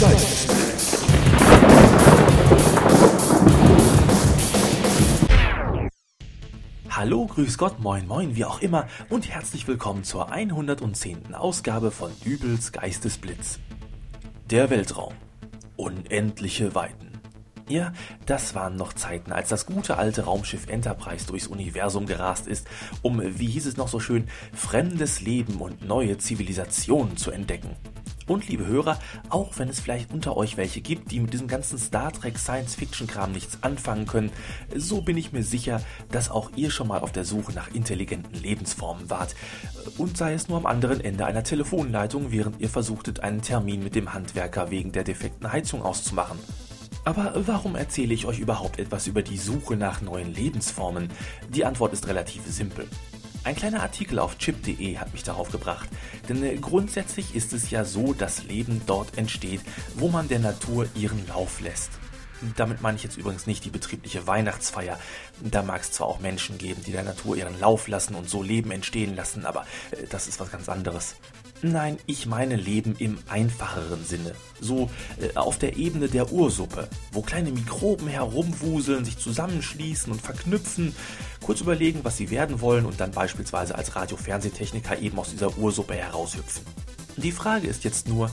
Geistesblitz. Hallo, grüß Gott, moin moin, wie auch immer und herzlich willkommen zur 110. Ausgabe von Dübels Geistesblitz. Der Weltraum. Unendliche Weiten. Ja, das waren noch Zeiten, als das gute alte Raumschiff Enterprise durchs Universum gerast ist, um, wie hieß es noch so schön, fremdes Leben und neue Zivilisationen zu entdecken. Und liebe Hörer, auch wenn es vielleicht unter euch welche gibt, die mit diesem ganzen Star Trek Science-Fiction-Kram nichts anfangen können, so bin ich mir sicher, dass auch ihr schon mal auf der Suche nach intelligenten Lebensformen wart. Und sei es nur am anderen Ende einer Telefonleitung, während ihr versuchtet, einen Termin mit dem Handwerker wegen der defekten Heizung auszumachen. Aber warum erzähle ich euch überhaupt etwas über die Suche nach neuen Lebensformen? Die Antwort ist relativ simpel. Ein kleiner Artikel auf chip.de hat mich darauf gebracht, denn äh, grundsätzlich ist es ja so, dass Leben dort entsteht, wo man der Natur ihren Lauf lässt. Damit meine ich jetzt übrigens nicht die betriebliche Weihnachtsfeier. Da mag es zwar auch Menschen geben, die der Natur ihren Lauf lassen und so Leben entstehen lassen, aber äh, das ist was ganz anderes. Nein, ich meine Leben im einfacheren Sinne. So äh, auf der Ebene der Ursuppe, wo kleine Mikroben herumwuseln, sich zusammenschließen und verknüpfen, kurz überlegen, was sie werden wollen und dann beispielsweise als Radio-Fernsehtechniker eben aus dieser Ursuppe heraushüpfen. Die Frage ist jetzt nur,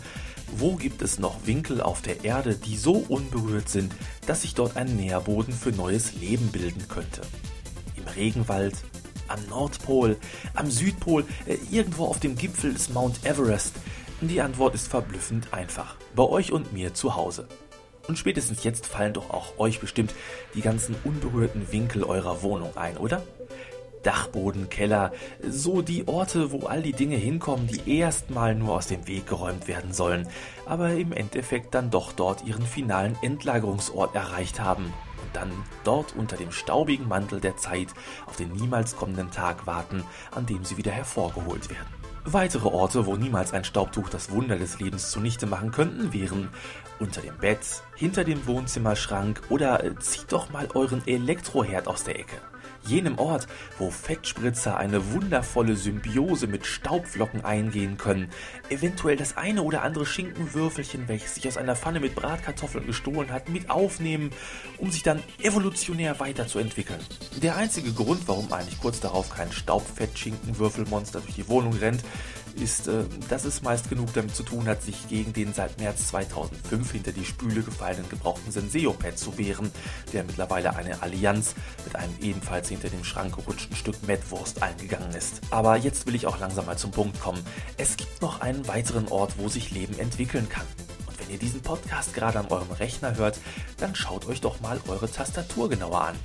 wo gibt es noch Winkel auf der Erde, die so unberührt sind, dass sich dort ein Nährboden für neues Leben bilden könnte? Im Regenwald, am Nordpol, am Südpol, äh, irgendwo auf dem Gipfel des Mount Everest? Die Antwort ist verblüffend einfach. Bei euch und mir zu Hause. Und spätestens jetzt fallen doch auch euch bestimmt die ganzen unberührten Winkel eurer Wohnung ein, oder? Dachboden, Keller, so die Orte, wo all die Dinge hinkommen, die erstmal nur aus dem Weg geräumt werden sollen, aber im Endeffekt dann doch dort ihren finalen Endlagerungsort erreicht haben. Und dann dort unter dem staubigen Mantel der Zeit auf den niemals kommenden Tag warten, an dem sie wieder hervorgeholt werden. Weitere Orte, wo niemals ein Staubtuch das Wunder des Lebens zunichte machen könnten, wären unter dem Bett, hinter dem Wohnzimmerschrank oder äh, zieht doch mal euren Elektroherd aus der Ecke jenem Ort, wo Fettspritzer eine wundervolle Symbiose mit Staubflocken eingehen können, eventuell das eine oder andere Schinkenwürfelchen, welches sich aus einer Pfanne mit Bratkartoffeln gestohlen hat, mit aufnehmen, um sich dann evolutionär weiterzuentwickeln. Der einzige Grund, warum eigentlich kurz darauf kein Staubfett-Schinkenwürfelmonster durch die Wohnung rennt, ist, äh, dass es meist genug damit zu tun hat, sich gegen den seit März 2005 hinter die Spüle gefallenen gebrauchten Senseo-Pad zu wehren, der mittlerweile eine Allianz mit einem ebenfalls hinter dem Schrank gerutschten Stück Mettwurst eingegangen ist. Aber jetzt will ich auch langsam mal zum Punkt kommen. Es gibt noch einen weiteren Ort, wo sich Leben entwickeln kann. Und wenn ihr diesen Podcast gerade an eurem Rechner hört, dann schaut euch doch mal eure Tastatur genauer an.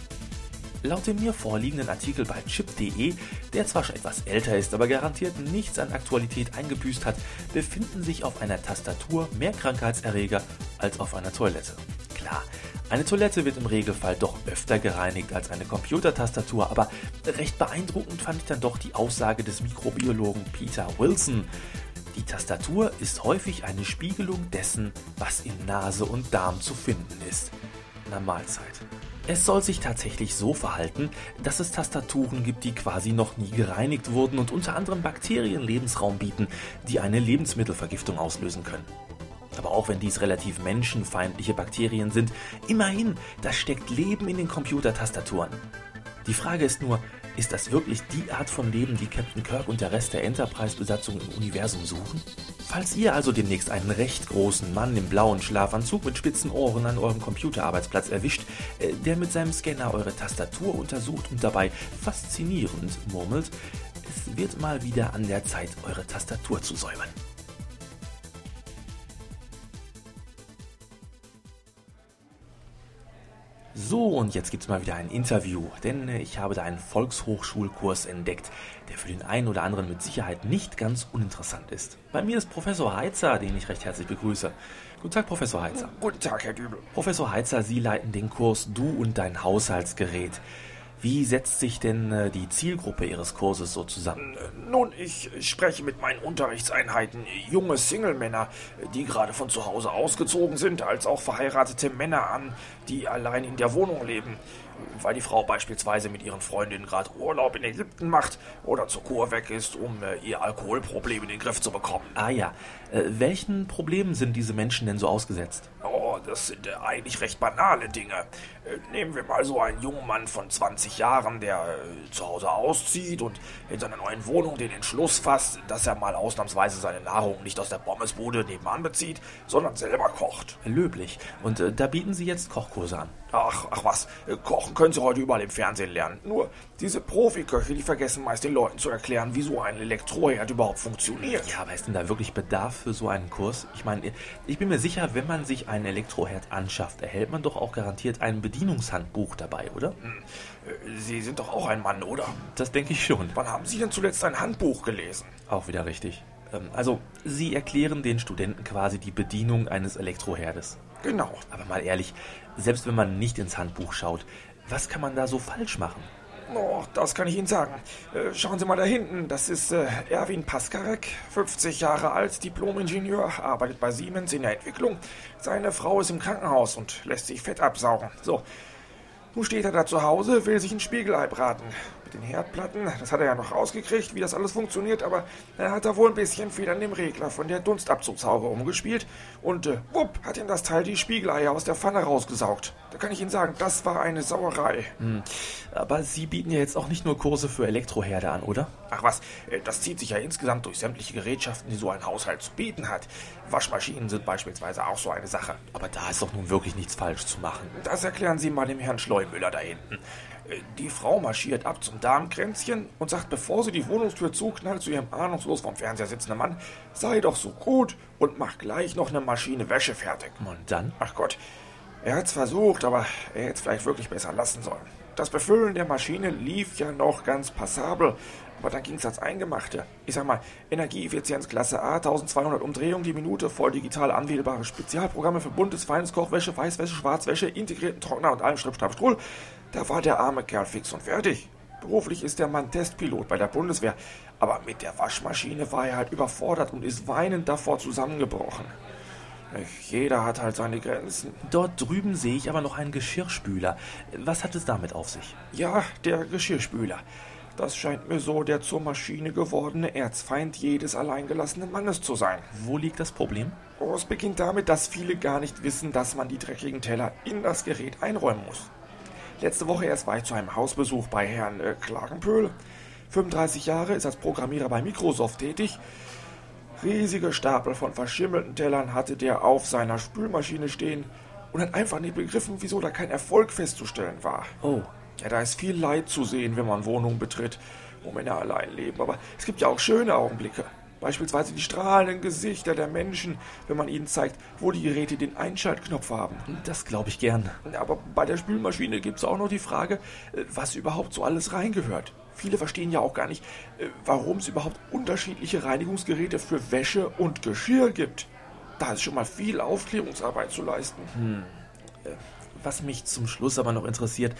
Laut dem mir vorliegenden Artikel bei chip.de, der zwar schon etwas älter ist, aber garantiert nichts an Aktualität eingebüßt hat, befinden sich auf einer Tastatur mehr Krankheitserreger als auf einer Toilette. Klar, eine Toilette wird im Regelfall doch öfter gereinigt als eine Computertastatur, aber recht beeindruckend fand ich dann doch die Aussage des Mikrobiologen Peter Wilson. Die Tastatur ist häufig eine Spiegelung dessen, was in Nase und Darm zu finden ist. Na Mahlzeit. Es soll sich tatsächlich so verhalten, dass es Tastaturen gibt, die quasi noch nie gereinigt wurden und unter anderem Bakterien Lebensraum bieten, die eine Lebensmittelvergiftung auslösen können. Aber auch wenn dies relativ menschenfeindliche Bakterien sind, immerhin, da steckt Leben in den Computertastaturen. Die Frage ist nur, ist das wirklich die Art von Leben, die Captain Kirk und der Rest der Enterprise-Besatzung im Universum suchen? Falls ihr also demnächst einen recht großen Mann im blauen Schlafanzug mit spitzen Ohren an eurem Computerarbeitsplatz erwischt, äh, der mit seinem Scanner eure Tastatur untersucht und dabei faszinierend murmelt, es wird mal wieder an der Zeit, eure Tastatur zu säubern. So, und jetzt gibt's mal wieder ein Interview, denn äh, ich habe da einen Volkshochschulkurs entdeckt, der für den einen oder anderen mit Sicherheit nicht ganz uninteressant ist. Bei mir ist Professor Heitzer, den ich recht herzlich begrüße. Guten Tag, Professor Heitzer. Guten Tag, Herr Dübel. Professor Heitzer, Sie leiten den Kurs Du und dein Haushaltsgerät. Wie setzt sich denn äh, die Zielgruppe Ihres Kurses so zusammen? Äh, nun, ich spreche mit meinen Unterrichtseinheiten junge Single-Männer, die gerade von zu Hause ausgezogen sind, als auch verheiratete Männer an, die allein in der Wohnung leben weil die Frau beispielsweise mit ihren Freundinnen gerade Urlaub in Ägypten macht oder zur Kur weg ist, um äh, ihr Alkoholproblem in den Griff zu bekommen. Ah ja, äh, welchen Problemen sind diese Menschen denn so ausgesetzt? Oh, das sind äh, eigentlich recht banale Dinge. Äh, nehmen wir mal so einen jungen Mann von 20 Jahren, der äh, zu Hause auszieht und in seiner neuen Wohnung den Entschluss fasst, dass er mal ausnahmsweise seine Nahrung nicht aus der Pommesbude nebenan bezieht, sondern selber kocht. Löblich. Und äh, da bieten Sie jetzt Kochkurse an. Ach, ach was, kochen können Sie heute überall im Fernsehen lernen. Nur diese Profiköche, die vergessen meist den Leuten zu erklären, wie so ein Elektroherd überhaupt funktioniert. Ja, aber ist denn da wirklich Bedarf für so einen Kurs? Ich meine, ich bin mir sicher, wenn man sich einen Elektroherd anschafft, erhält man doch auch garantiert ein Bedienungshandbuch dabei, oder? Hm. Sie sind doch auch ein Mann, oder? Das denke ich schon. Wann haben Sie denn zuletzt ein Handbuch gelesen? Auch wieder richtig. Ähm, also, Sie erklären den Studenten quasi die Bedienung eines Elektroherdes. Genau. Aber mal ehrlich, selbst wenn man nicht ins Handbuch schaut, was kann man da so falsch machen? Oh, das kann ich Ihnen sagen. Äh, schauen Sie mal da hinten. Das ist äh, Erwin Paskarek, 50 Jahre alt, Diplom-Ingenieur, arbeitet bei Siemens in der Entwicklung. Seine Frau ist im Krankenhaus und lässt sich Fett absaugen. So, nun steht er da zu Hause, will sich ein Spiegelei braten mit den Herdplatten. Das hat er ja noch rausgekriegt, wie das alles funktioniert, aber er hat da wohl ein bisschen viel an dem Regler von der Dunstabzugshaube umgespielt und äh, wupp, hat ihm das Teil die Spiegeleier aus der Pfanne rausgesaugt. Da kann ich Ihnen sagen, das war eine Sauerei. Hm. Aber Sie bieten ja jetzt auch nicht nur Kurse für Elektroherde an, oder? Ach was, äh, das zieht sich ja insgesamt durch sämtliche Gerätschaften, die so ein Haushalt zu bieten hat. Waschmaschinen sind beispielsweise auch so eine Sache. Aber da ist doch nun wirklich nichts falsch zu machen. Das erklären Sie mal dem Herrn Schleumüller da hinten. Die Frau marschiert ab zum Darmkränzchen und sagt, bevor sie die Wohnungstür zuknallt, zu ihrem ahnungslos vom Fernseher sitzenden Mann, sei doch so gut und mach gleich noch eine Maschine Wäsche fertig. Und dann? Ach Gott, er hat's versucht, aber er hätte es vielleicht wirklich besser lassen sollen. Das Befüllen der Maschine lief ja noch ganz passabel, aber dann ging's ans Eingemachte. Ich sag mal, Energieeffizienz Klasse A, 1200 Umdrehungen die Minute, voll digital anwählbare Spezialprogramme für buntes, feines Kochwäsche, Weißwäsche, Schwarzwäsche, integrierten Trockner und allem Schripp, Schrapp, Strull. Da war der arme Kerl fix und fertig. Beruflich ist der Mann Testpilot bei der Bundeswehr, aber mit der Waschmaschine war er halt überfordert und ist weinend davor zusammengebrochen. Jeder hat halt seine Grenzen. Dort drüben sehe ich aber noch einen Geschirrspüler. Was hat es damit auf sich? Ja, der Geschirrspüler. Das scheint mir so der zur Maschine gewordene Erzfeind jedes alleingelassenen Mannes zu sein. Wo liegt das Problem? Oh, es beginnt damit, dass viele gar nicht wissen, dass man die dreckigen Teller in das Gerät einräumen muss. Letzte Woche erst war ich zu einem Hausbesuch bei Herrn äh, Klagenpöhl. 35 Jahre, ist als Programmierer bei Microsoft tätig. Riesige Stapel von verschimmelten Tellern hatte der auf seiner Spülmaschine stehen und hat einfach nicht begriffen, wieso da kein Erfolg festzustellen war. Oh. Ja, da ist viel Leid zu sehen, wenn man Wohnungen betritt, wo Männer allein leben. Aber es gibt ja auch schöne Augenblicke. Beispielsweise die strahlenden Gesichter der Menschen, wenn man ihnen zeigt, wo die Geräte den Einschaltknopf haben. Das glaube ich gern. Aber bei der Spülmaschine gibt es auch noch die Frage, äh, was überhaupt so alles reingehört. Viele verstehen ja auch gar nicht, äh, warum es überhaupt unterschiedliche Reinigungsgeräte für Wäsche und Geschirr gibt. Da ist schon mal viel Aufklärungsarbeit zu leisten. Hm. Äh, was mich zum Schluss aber noch interessiert,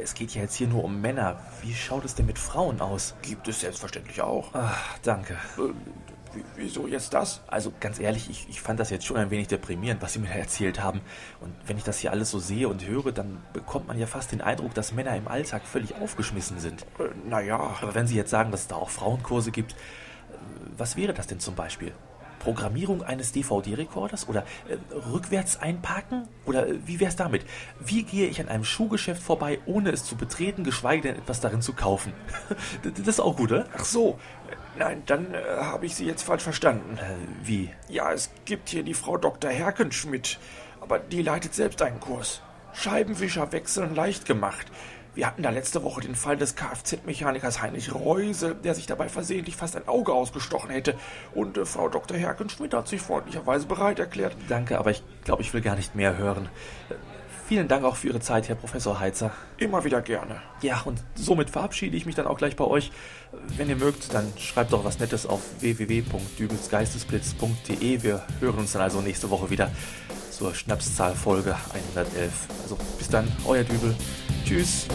es geht ja jetzt hier nur um Männer. Wie schaut es denn mit Frauen aus? Gibt es selbstverständlich auch. Ach, danke. Äh, wieso jetzt das? Also ganz ehrlich, ich, ich fand das jetzt schon ein wenig deprimierend, was Sie mir da erzählt haben. Und wenn ich das hier alles so sehe und höre, dann bekommt man ja fast den Eindruck, dass Männer im Alltag völlig aufgeschmissen sind. Äh, naja. Aber wenn Sie jetzt sagen, dass es da auch Frauenkurse gibt, äh, was wäre das denn zum Beispiel? Programmierung eines DVD-Rekorders oder äh, rückwärts einparken? Oder äh, wie wär's damit? Wie gehe ich an einem Schuhgeschäft vorbei, ohne es zu betreten, geschweige denn etwas darin zu kaufen? das ist auch gut, oder? Ach so. Nein, dann äh, habe ich Sie jetzt falsch verstanden. Äh, wie? Ja, es gibt hier die Frau Dr. Herkenschmidt, aber die leitet selbst einen Kurs. Scheibenwischer wechseln leicht gemacht. Wir hatten da letzte Woche den Fall des Kfz-Mechanikers Heinrich Reuse, der sich dabei versehentlich fast ein Auge ausgestochen hätte. Und äh, Frau Dr. Herkenschmidt hat sich freundlicherweise bereit erklärt. Danke, aber ich glaube, ich will gar nicht mehr hören. Äh, vielen Dank auch für Ihre Zeit, Herr Professor Heitzer. Immer wieder gerne. Ja, und somit verabschiede ich mich dann auch gleich bei euch. Wenn ihr mögt, dann schreibt doch was Nettes auf www.dübelsgeistesblitz.de. Wir hören uns dann also nächste Woche wieder zur Schnapszahlfolge 111. Also bis dann, euer Dübel. Tschüss.